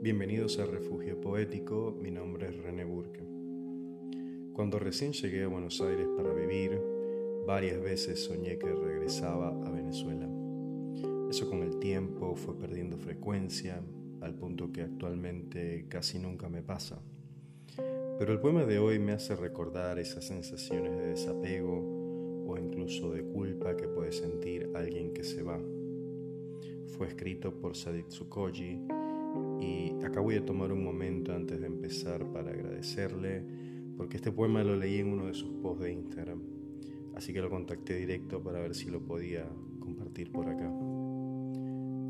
Bienvenidos a Refugio Poético, mi nombre es René Burke. Cuando recién llegué a Buenos Aires para vivir, varias veces soñé que regresaba a Venezuela. Eso con el tiempo fue perdiendo frecuencia, al punto que actualmente casi nunca me pasa. Pero el poema de hoy me hace recordar esas sensaciones de desapego o incluso de culpa que puede sentir alguien que se va. Fue escrito por Sadit Tsukoji y acá voy a tomar un momento antes de empezar para agradecerle, porque este poema lo leí en uno de sus posts de Instagram, así que lo contacté directo para ver si lo podía compartir por acá.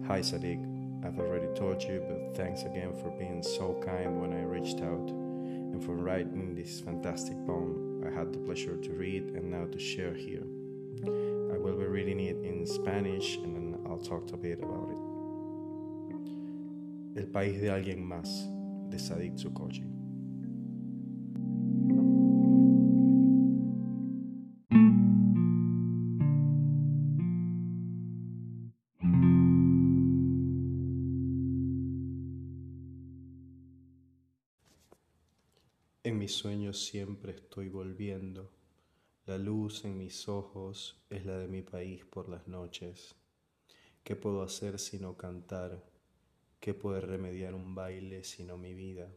Hi Sadiq, I've already told you, but thanks again for being so kind when I reached out and for writing this fantastic poem I had the pleasure to read and now to share here. I will be reading it in Spanish and then I'll talk a bit about it. El país de alguien más, de Sadik Tsukoji. En mis sueños siempre estoy volviendo. La luz en mis ojos es la de mi país por las noches. ¿Qué puedo hacer sino cantar? ¿Qué puede remediar un baile sino mi vida?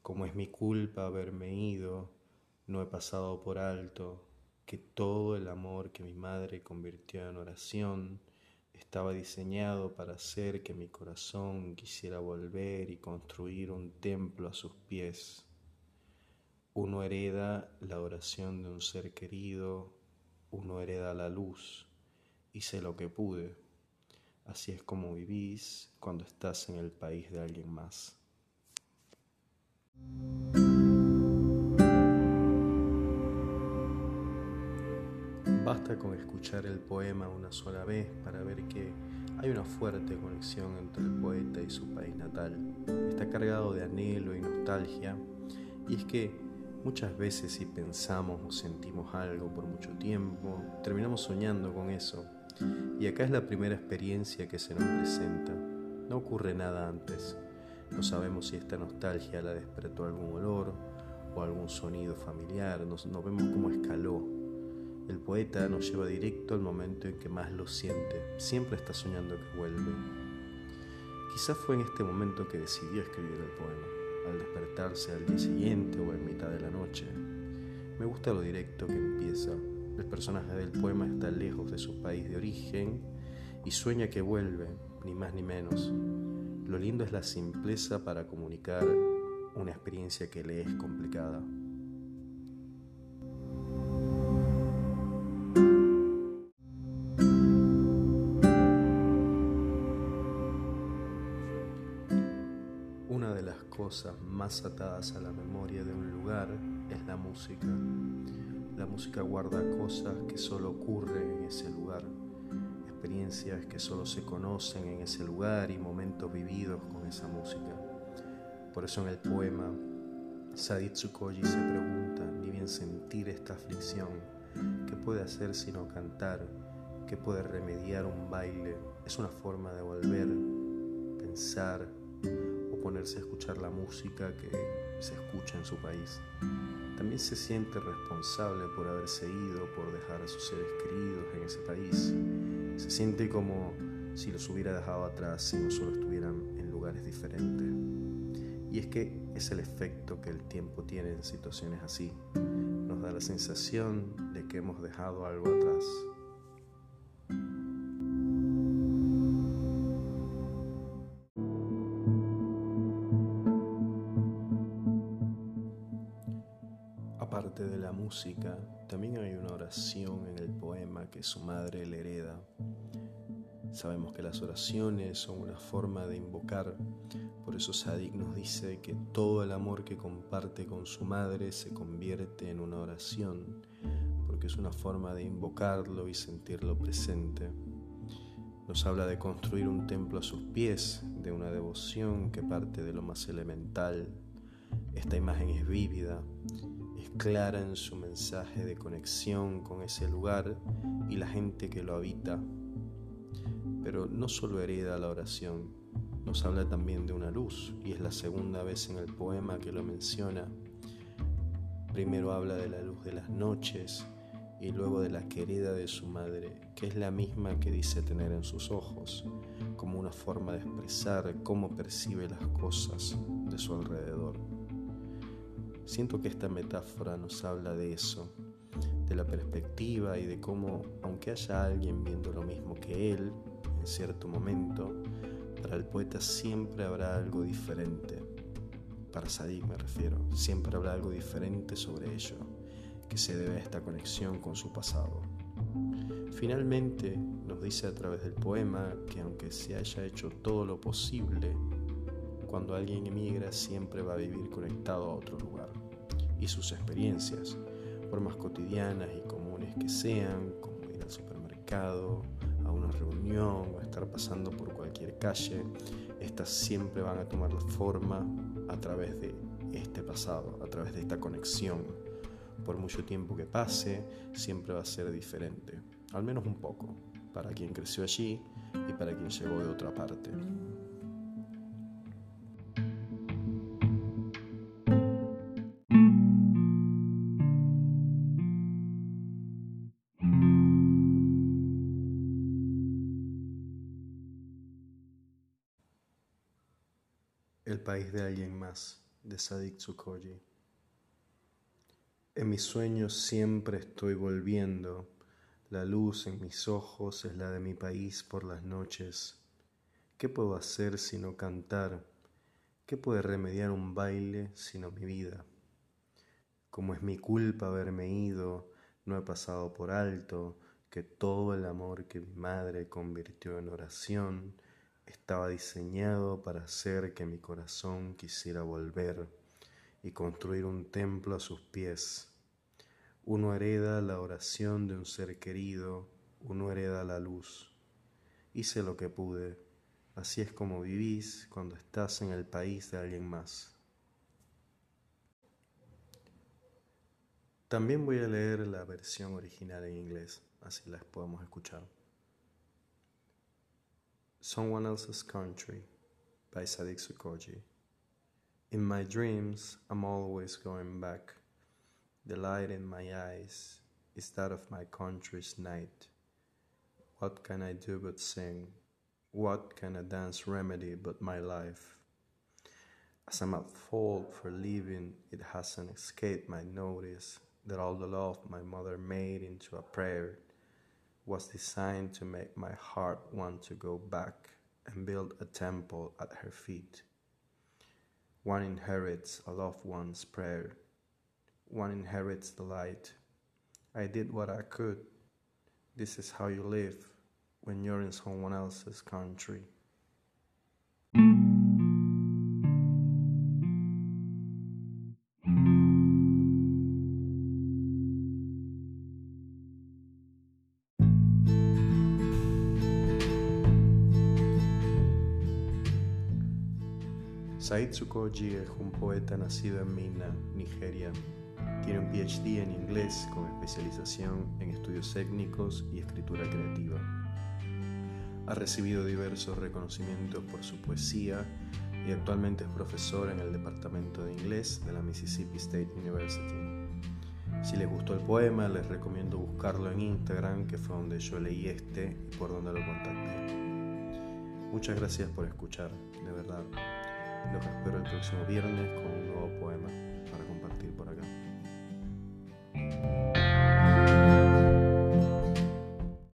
Como es mi culpa haberme ido, no he pasado por alto que todo el amor que mi madre convirtió en oración estaba diseñado para hacer que mi corazón quisiera volver y construir un templo a sus pies. Uno hereda la oración de un ser querido, uno hereda la luz, hice lo que pude. Así es como vivís cuando estás en el país de alguien más. Basta con escuchar el poema una sola vez para ver que hay una fuerte conexión entre el poeta y su país natal. Está cargado de anhelo y nostalgia y es que muchas veces si pensamos o sentimos algo por mucho tiempo, terminamos soñando con eso y acá es la primera experiencia que se nos presenta. No ocurre nada antes. No sabemos si esta nostalgia la despertó algún olor o algún sonido familiar. Nos, no vemos cómo escaló. El poeta nos lleva directo al momento en que más lo siente. Siempre está soñando que vuelve. Quizás fue en este momento que decidió escribir el poema, al despertarse al día siguiente o en mitad de la noche. Me gusta lo directo que empieza, el personaje del poema está lejos de su país de origen y sueña que vuelve, ni más ni menos. Lo lindo es la simpleza para comunicar una experiencia que le es complicada. Una de las cosas más atadas a la memoria de un lugar es la música. La música guarda cosas que solo ocurren en ese lugar, experiencias que solo se conocen en ese lugar y momentos vividos con esa música. Por eso en el poema, Sadit Tsukoji se pregunta, ni bien sentir esta aflicción, ¿qué puede hacer sino cantar? ¿Qué puede remediar un baile? Es una forma de volver, pensar ponerse a escuchar la música que se escucha en su país también se siente responsable por haberse ido, por dejar a sus seres queridos en ese país. Se siente como si los hubiera dejado atrás si no solo estuvieran en lugares diferentes. Y es que es el efecto que el tiempo tiene en situaciones así. Nos da la sensación de que hemos dejado algo atrás. Aparte de la música, también hay una oración en el poema que su madre le hereda. Sabemos que las oraciones son una forma de invocar, por eso Sadik nos dice que todo el amor que comparte con su madre se convierte en una oración, porque es una forma de invocarlo y sentirlo presente. Nos habla de construir un templo a sus pies, de una devoción que parte de lo más elemental. Esta imagen es vívida, clara en su mensaje de conexión con ese lugar y la gente que lo habita. Pero no solo hereda la oración, nos habla también de una luz y es la segunda vez en el poema que lo menciona. Primero habla de la luz de las noches y luego de la querida de su madre, que es la misma que dice tener en sus ojos, como una forma de expresar cómo percibe las cosas de su alrededor. Siento que esta metáfora nos habla de eso, de la perspectiva y de cómo, aunque haya alguien viendo lo mismo que él, en cierto momento, para el poeta siempre habrá algo diferente. Para Sadik me refiero, siempre habrá algo diferente sobre ello, que se debe a esta conexión con su pasado. Finalmente nos dice a través del poema que aunque se haya hecho todo lo posible, cuando alguien emigra siempre va a vivir conectado a otro lugar. Y sus experiencias, por más cotidianas y comunes que sean, como ir al supermercado, a una reunión o estar pasando por cualquier calle, estas siempre van a tomar la forma a través de este pasado, a través de esta conexión. Por mucho tiempo que pase, siempre va a ser diferente, al menos un poco, para quien creció allí y para quien llegó de otra parte. País de alguien más, de Sadik Tsukoyi. En mis sueños siempre estoy volviendo, la luz en mis ojos es la de mi país por las noches. ¿Qué puedo hacer sino cantar? ¿Qué puede remediar un baile sino mi vida? Como es mi culpa haberme ido, no he pasado por alto que todo el amor que mi madre convirtió en oración, estaba diseñado para hacer que mi corazón quisiera volver y construir un templo a sus pies. Uno hereda la oración de un ser querido, uno hereda la luz. Hice lo que pude, así es como vivís cuando estás en el país de alguien más. También voy a leer la versión original en inglés, así las podemos escuchar. Someone Else's Country by Sadik Sukoji. In my dreams, I'm always going back. The light in my eyes is that of my country's night. What can I do but sing? What can a dance remedy but my life? As I'm at fault for leaving, it hasn't escaped my notice that all the love my mother made into a prayer was designed to make my heart want to go back and build a temple at her feet. One inherits a loved one's prayer, one inherits the light. I did what I could. This is how you live when you're in someone else's country. Said Tsukoji es un poeta nacido en Minna, Nigeria. Tiene un PhD en inglés con especialización en estudios étnicos y escritura creativa. Ha recibido diversos reconocimientos por su poesía y actualmente es profesor en el Departamento de Inglés de la Mississippi State University. Si les gustó el poema, les recomiendo buscarlo en Instagram, que fue donde yo leí este y por donde lo contacté. Muchas gracias por escuchar, de verdad. Los espero el próximo viernes con un nuevo poema